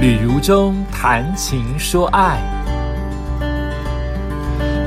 旅如中谈情说爱，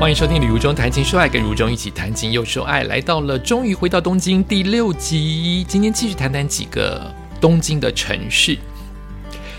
欢迎收听《旅如中谈情说爱》，跟如中一起谈情又说爱。来到了，终于回到东京第六集，今天继续谈谈几个东京的城市。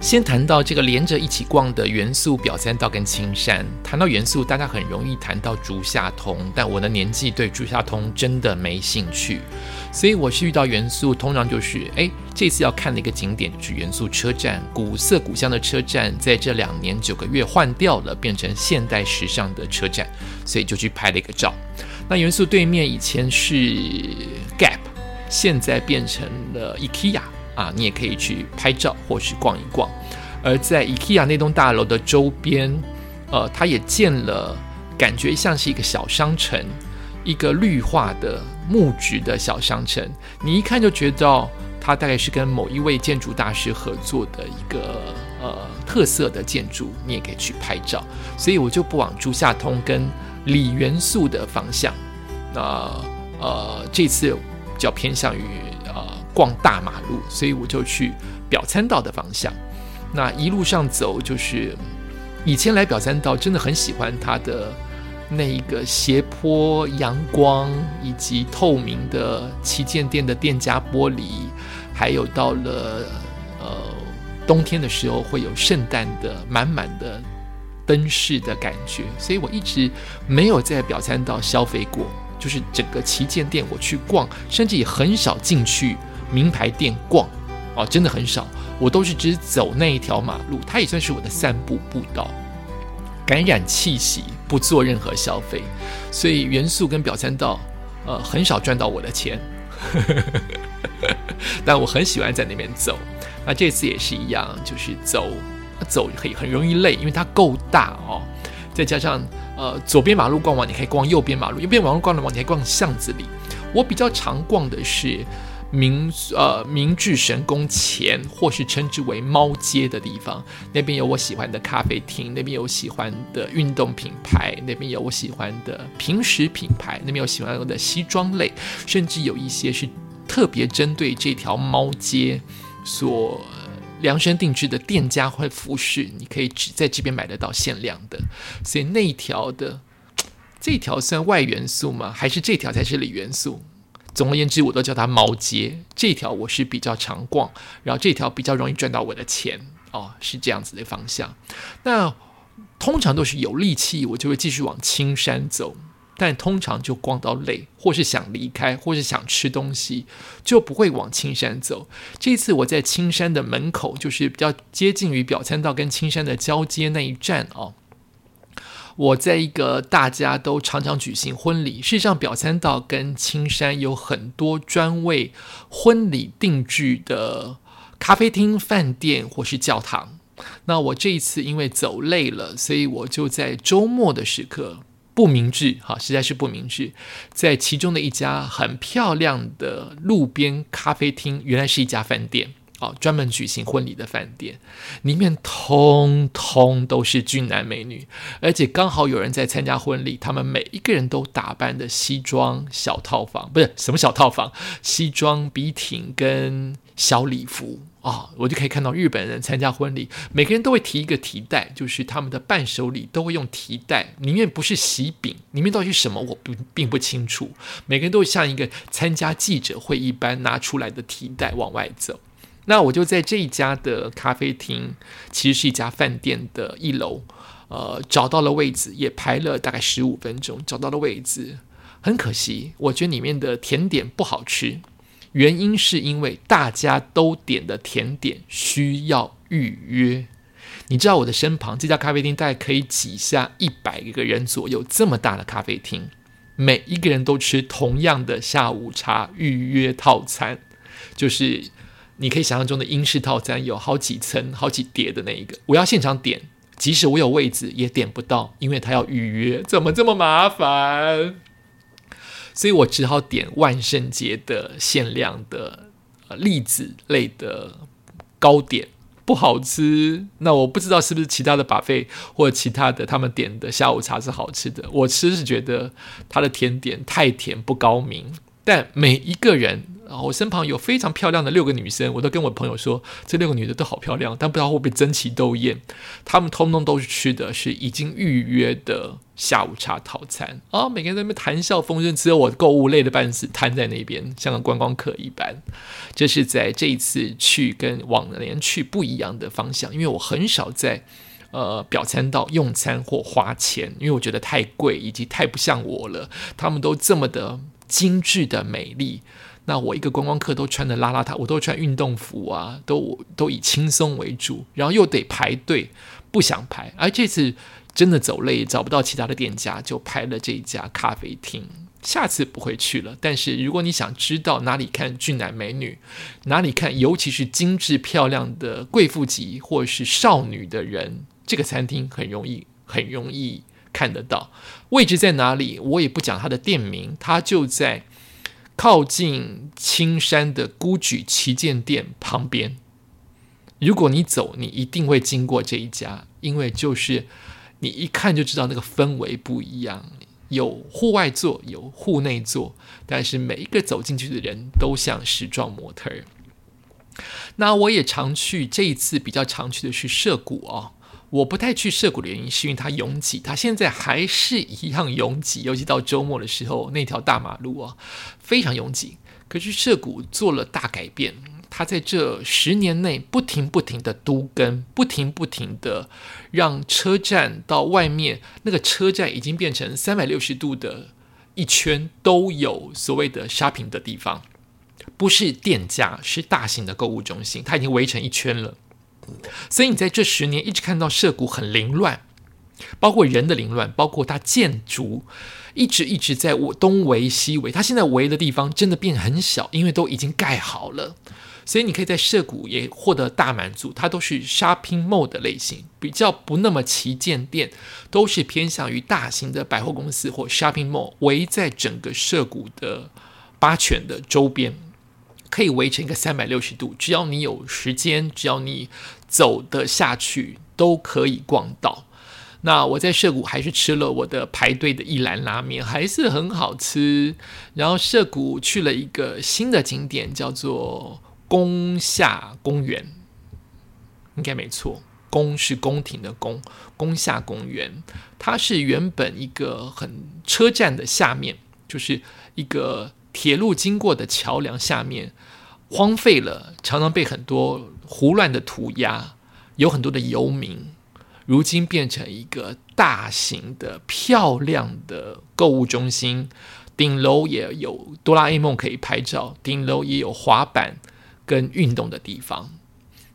先谈到这个连着一起逛的元素表三道跟青山。谈到元素，大家很容易谈到竹下通，但我的年纪对竹下通真的没兴趣，所以我是遇到元素，通常就是哎，这次要看的一个景点就是元素车站，古色古香的车站，在这两年九个月换掉了，变成现代时尚的车站，所以就去拍了一个照。那元素对面以前是 Gap，现在变成了 IKEA。啊，你也可以去拍照或是逛一逛。而在 IKEA 那栋大楼的周边，呃，它也建了，感觉像是一个小商城，一个绿化的木质的小商城。你一看就觉得，它大概是跟某一位建筑大师合作的一个呃特色的建筑，你也可以去拍照。所以我就不往竹下通跟李元素的方向。那呃，这次比较偏向于。逛大马路，所以我就去表参道的方向。那一路上走，就是以前来表参道，真的很喜欢它的那一个斜坡、阳光以及透明的旗舰店的店家玻璃，还有到了呃冬天的时候会有圣诞的满满的灯饰的感觉。所以我一直没有在表参道消费过，就是整个旗舰店我去逛，甚至也很少进去。名牌店逛，哦，真的很少，我都是只走那一条马路，它也算是我的散步步道，感染气息，不做任何消费，所以元素跟表参道，呃，很少赚到我的钱，但我很喜欢在那边走。那这次也是一样，就是走走很很容易累，因为它够大哦，再加上呃左边马路逛完，你可以逛右边马路，右边马路逛完，你可以逛巷子里。我比较常逛的是。明呃明治神宫前，或是称之为猫街的地方，那边有我喜欢的咖啡厅，那边有喜欢的运动品牌，那边有我喜欢的平时品牌，那边有喜欢的西装类，甚至有一些是特别针对这条猫街所量身定制的店家或服饰，你可以只在这边买得到限量的。所以那一条的 这条算外元素吗？还是这条才是里元素？总而言之，我都叫它猫街。这条我是比较常逛，然后这条比较容易赚到我的钱哦，是这样子的方向。那通常都是有力气，我就会继续往青山走，但通常就逛到累，或是想离开，或是想吃东西，就不会往青山走。这次我在青山的门口，就是比较接近于表参道跟青山的交接那一站哦。我在一个大家都常常举行婚礼，事实上表参道跟青山有很多专为婚礼定制的咖啡厅、饭店或是教堂。那我这一次因为走累了，所以我就在周末的时刻不明智，哈，实在是不明智，在其中的一家很漂亮的路边咖啡厅，原来是一家饭店。哦，专门举行婚礼的饭店，里面通通都是？俊男美女，而且刚好有人在参加婚礼，他们每一个人都打扮的西装小套房，不是什么小套房，西装笔挺跟小礼服啊，我就可以看到日本人参加婚礼，每个人都会提一个提袋，就是他们的伴手礼都会用提袋，里面不是喜饼，里面到底是什么，我不并不清楚，每个人都会像一个参加记者会一般拿出来的提袋往外走。那我就在这一家的咖啡厅，其实是一家饭店的一楼，呃，找到了位置，也排了大概十五分钟，找到了位置。很可惜，我觉得里面的甜点不好吃，原因是因为大家都点的甜点需要预约。你知道我的身旁这家咖啡厅大概可以挤下一百个人左右，这么大的咖啡厅，每一个人都吃同样的下午茶预约套餐，就是。你可以想象中的英式套餐有好几层、好几叠的那一个，我要现场点，即使我有位置也点不到，因为他要预约，怎么这么麻烦？所以我只好点万圣节的限量的呃栗子类的糕点，不好吃。那我不知道是不是其他的把费或者其他的他们点的下午茶是好吃的，我吃是觉得它的甜点太甜不高明。但每一个人。然后我身旁有非常漂亮的六个女生，我都跟我朋友说，这六个女的都好漂亮，但不知道会不会争奇斗艳。她们通通都是吃的是已经预约的下午茶套餐啊，每个人在那边谈笑风生，只有我购物累的半死，瘫在那边像个观光客一般。这是在这一次去跟往年去不一样的方向，因为我很少在呃表参道用餐或花钱，因为我觉得太贵以及太不像我了。他们都这么的精致的美丽。那我一个观光客都穿的邋邋遢，我都穿运动服啊，都都以轻松为主，然后又得排队，不想排。而这次真的走累，找不到其他的店家，就排了这一家咖啡厅。下次不会去了。但是如果你想知道哪里看俊男美女，哪里看尤其是精致漂亮的贵妇级或是少女的人，这个餐厅很容易很容易看得到。位置在哪里？我也不讲它的店名，它就在。靠近青山的孤举旗舰店旁边，如果你走，你一定会经过这一家，因为就是你一看就知道那个氛围不一样，有户外座，有户内座，但是每一个走进去的人都像时装模特儿。那我也常去，这一次比较常去的是涉谷哦。我不太去涉谷的原因，是因为它拥挤，它现在还是一样拥挤，尤其到周末的时候，那条大马路啊非常拥挤。可是涉谷做了大改变，它在这十年内不停不停的都更，不停不停的让车站到外面那个车站已经变成三百六十度的一圈都有所谓的 shopping 的地方，不是店家，是大型的购物中心，它已经围成一圈了。所以你在这十年一直看到涉谷很凌乱，包括人的凌乱，包括它建筑一直一直在我东围西围，它现在围的地方真的变很小，因为都已经盖好了。所以你可以在涉谷也获得大满足，它都是 shopping mall 的类型，比较不那么旗舰店，都是偏向于大型的百货公司或 shopping mall，围在整个涉谷的八犬的周边。可以围成一个三百六十度，只要你有时间，只要你走得下去，都可以逛到。那我在涉谷还是吃了我的排队的一兰拉面，还是很好吃。然后涉谷去了一个新的景点，叫做宫下公园，应该没错，宫是宫廷的宫，宫下公园，它是原本一个很车站的下面，就是一个铁路经过的桥梁下面。荒废了，常常被很多胡乱的涂鸦，有很多的游民。如今变成一个大型的、漂亮的购物中心，顶楼也有哆啦 A 梦可以拍照，顶楼也有滑板跟运动的地方。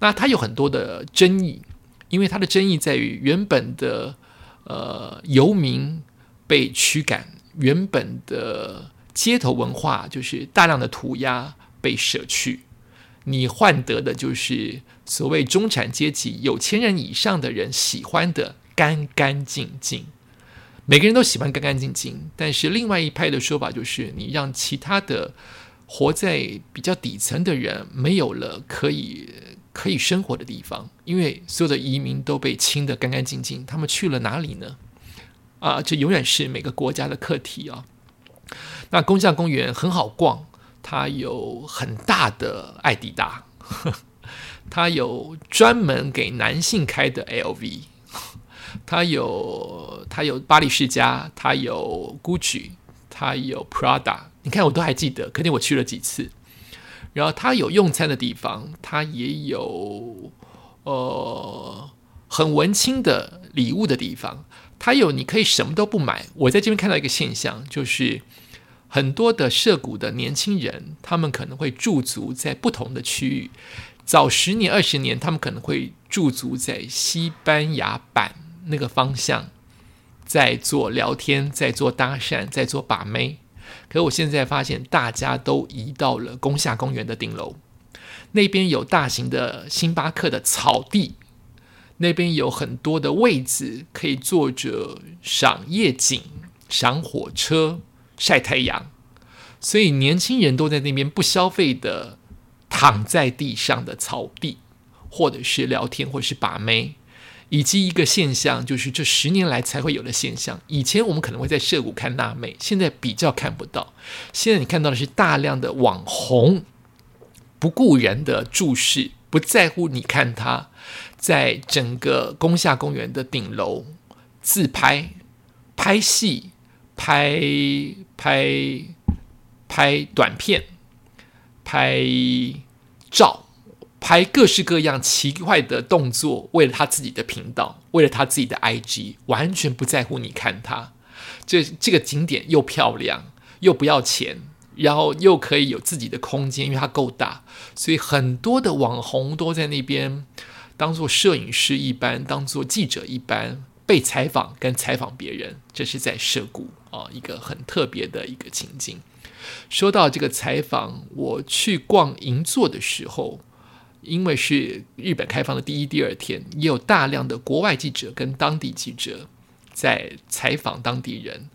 那它有很多的争议，因为它的争议在于原本的呃游民被驱赶，原本的街头文化就是大量的涂鸦。被舍去，你换得的就是所谓中产阶级、有钱人以上的人喜欢的干干净净。每个人都喜欢干干净净，但是另外一派的说法就是，你让其他的活在比较底层的人没有了可以可以生活的地方，因为所有的移民都被清的干干净净，他们去了哪里呢？啊，这永远是每个国家的课题啊。那公下公园很好逛。它有很大的艾迪达，它有专门给男性开的 LV，它有它有巴黎世家，它有 Gucci，它有 Prada。你看我都还记得，肯定我去了几次。然后它有用餐的地方，它也有呃很文青的礼物的地方。它有你可以什么都不买。我在这边看到一个现象，就是。很多的涉谷的年轻人，他们可能会驻足在不同的区域。早十年、二十年，他们可能会驻足在西班牙版那个方向，在做聊天，在做搭讪，在做把妹。可我现在发现，大家都移到了宫下公园的顶楼，那边有大型的星巴克的草地，那边有很多的位置可以坐着赏夜景、赏火车。晒太阳，所以年轻人都在那边不消费的躺在地上的草地，或者是聊天，或者是把妹，以及一个现象，就是这十年来才会有的现象。以前我们可能会在涉谷看娜妹，现在比较看不到。现在你看到的是大量的网红，不顾人的注视，不在乎你看他，在整个宫下公园的顶楼自拍、拍戏、拍拍拍短片、拍照。拍各式各样奇怪的动作，为了他自己的频道，为了他自己的 IG，完全不在乎你看他。这这个景点又漂亮，又不要钱，然后又可以有自己的空间，因为它够大，所以很多的网红都在那边当做摄影师一般，当做记者一般被采访跟采访别人。这是在涉谷啊，一个很特别的一个情景。说到这个采访，我去逛银座的时候。因为是日本开放的第一、第二天，也有大量的国外记者跟当地记者在采访当地人。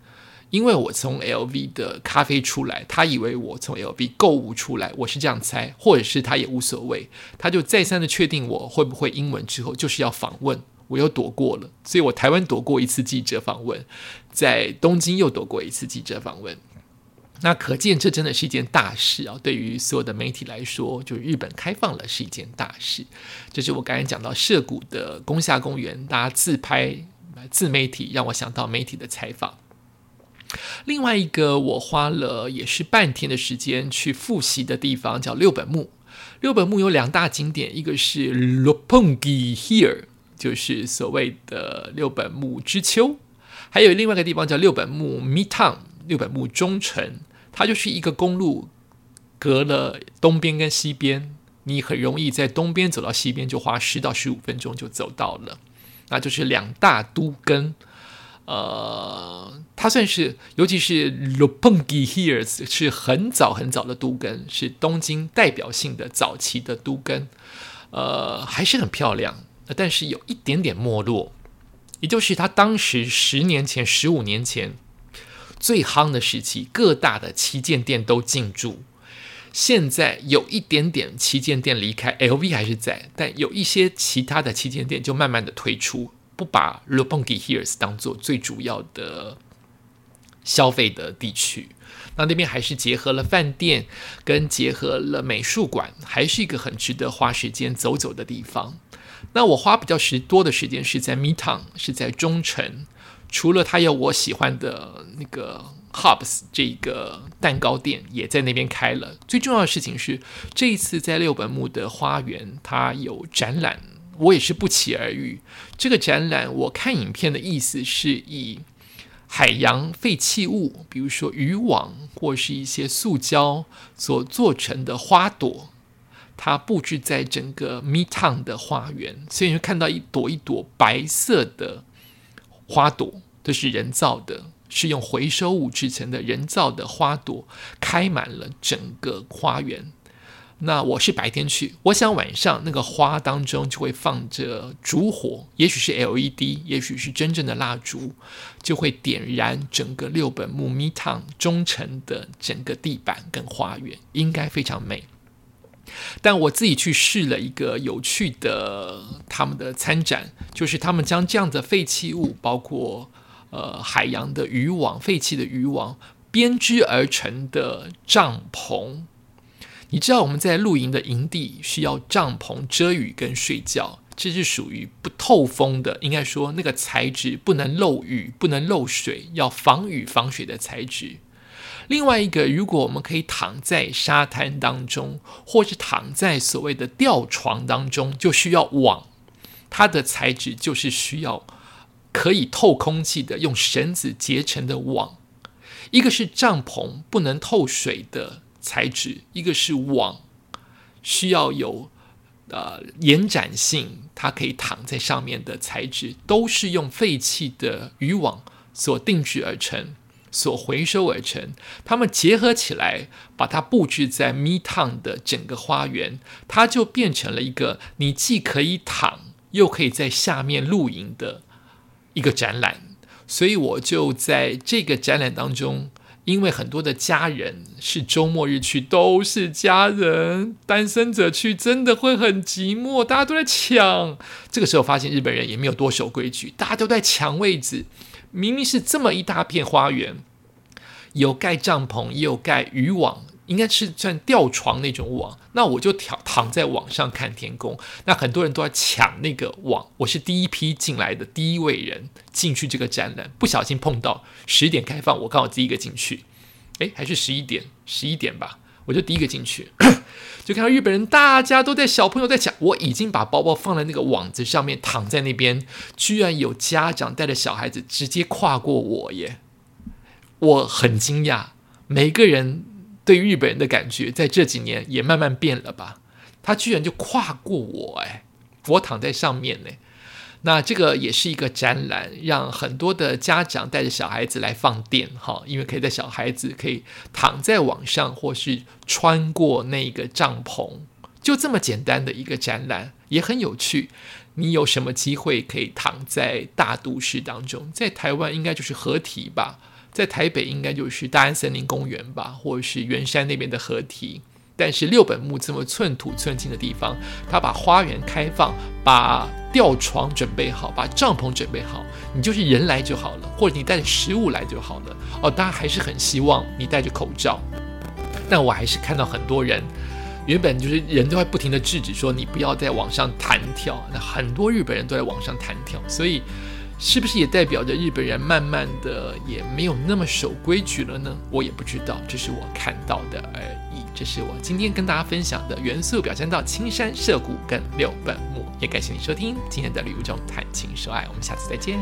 因为我从 LV 的咖啡出来，他以为我从 LV 购物出来，我是这样猜，或者是他也无所谓，他就再三的确定我会不会英文之后，就是要访问，我又躲过了，所以我台湾躲过一次记者访问，在东京又躲过一次记者访问。那可见，这真的是一件大事啊！对于所有的媒体来说，就日本开放了是一件大事。这是我刚才讲到涉谷的宫下公园，大家自拍自媒体，让我想到媒体的采访。另外一个，我花了也是半天的时间去复习的地方，叫六本木。六本木有两大景点，一个是 Lopongi Here，就是所谓的六本木之丘；还有另外一个地方叫六本木 Midtown。六本木中城，它就是一个公路，隔了东边跟西边，你很容易在东边走到西边，就花十到十五分钟就走到了。那就是两大都根，呃，它算是，尤其是 Lopongi Hills 是很早很早的都根，是东京代表性的早期的都根，呃，还是很漂亮，但是有一点点没落，也就是他当时十年前、十五年前。最夯的时期，各大的旗舰店都进驻。现在有一点点旗舰店离开，LV 还是在，但有一些其他的旗舰店就慢慢的退出，不把 r o p o n g i Hills 当做最主要的消费的地区。那那边还是结合了饭店，跟结合了美术馆，还是一个很值得花时间走走的地方。那我花比较时多的时间是在 Midtown，是在中城。除了他有我喜欢的那个 Hubs 这个蛋糕店也在那边开了。最重要的事情是，这一次在六本木的花园，它有展览，我也是不期而遇。这个展览我看影片的意思是以海洋废弃物，比如说渔网或是一些塑胶所做成的花朵，它布置在整个 Midtown 的花园，所以你会看到一朵一朵白色的花朵。都是人造的，是用回收物制成的人造的花朵，开满了整个花园。那我是白天去，我想晚上那个花当中就会放着烛火，也许是 LED，也许是真正的蜡烛，就会点燃整个六本木 Midtown 中城的整个地板跟花园，应该非常美。但我自己去试了一个有趣的他们的参展，就是他们将这样的废弃物，包括。呃，海洋的渔网、废弃的渔网编织而成的帐篷，你知道我们在露营的营地需要帐篷遮雨跟睡觉，这是属于不透风的，应该说那个材质不能漏雨、不能漏水，要防雨防水的材质。另外一个，如果我们可以躺在沙滩当中，或是躺在所谓的吊床当中，就需要网，它的材质就是需要。可以透空气的，用绳子结成的网，一个是帐篷不能透水的材质，一个是网需要有呃延展性，它可以躺在上面的材质，都是用废弃的渔网所定制而成，所回收而成。它们结合起来，把它布置在 Midtown 的整个花园，它就变成了一个你既可以躺，又可以在下面露营的。一个展览，所以我就在这个展览当中因为很多的家人是周末日去，都是家人，单身者去真的会很寂寞，大家都在抢。这个时候发现日本人也没有多守规矩，大家都在抢位置。明明是这么一大片花园，有盖帐篷，也有盖渔网，应该是算吊床那种网。那我就躺躺在网上看天空。那很多人都要抢那个网，我是第一批进来的第一位人进去这个展览，不小心碰到十点开放，我刚好第一个进去。诶，还是十一点，十一点吧，我就第一个进去，就看到日本人大家都在小朋友在抢，我已经把包包放在那个网子上面，躺在那边，居然有家长带着小孩子直接跨过我耶，我很惊讶。每个人对日本人的感觉在这几年也慢慢变了吧？他居然就跨过我，哎，我躺在上面呢。那这个也是一个展览，让很多的家长带着小孩子来放电哈，因为可以在小孩子可以躺在网上，或是穿过那个帐篷，就这么简单的一个展览，也很有趣。你有什么机会可以躺在大都市当中？在台湾应该就是合体吧，在台北应该就是大安森林公园吧，或者是圆山那边的合体。但是六本木这么寸土寸金的地方，他把花园开放，把吊床准备好，把帐篷准备好，你就是人来就好了，或者你带着食物来就好了。哦，大家还是很希望你戴着口罩，但我还是看到很多人，原本就是人都在不停的制止说你不要在网上弹跳，那很多日本人都在网上弹跳，所以。是不是也代表着日本人慢慢的也没有那么守规矩了呢？我也不知道，这是我看到的而已。这是我今天跟大家分享的元素表现到青山涉谷跟六本木，也感谢你收听今天的旅游中谈情说爱，我们下次再见。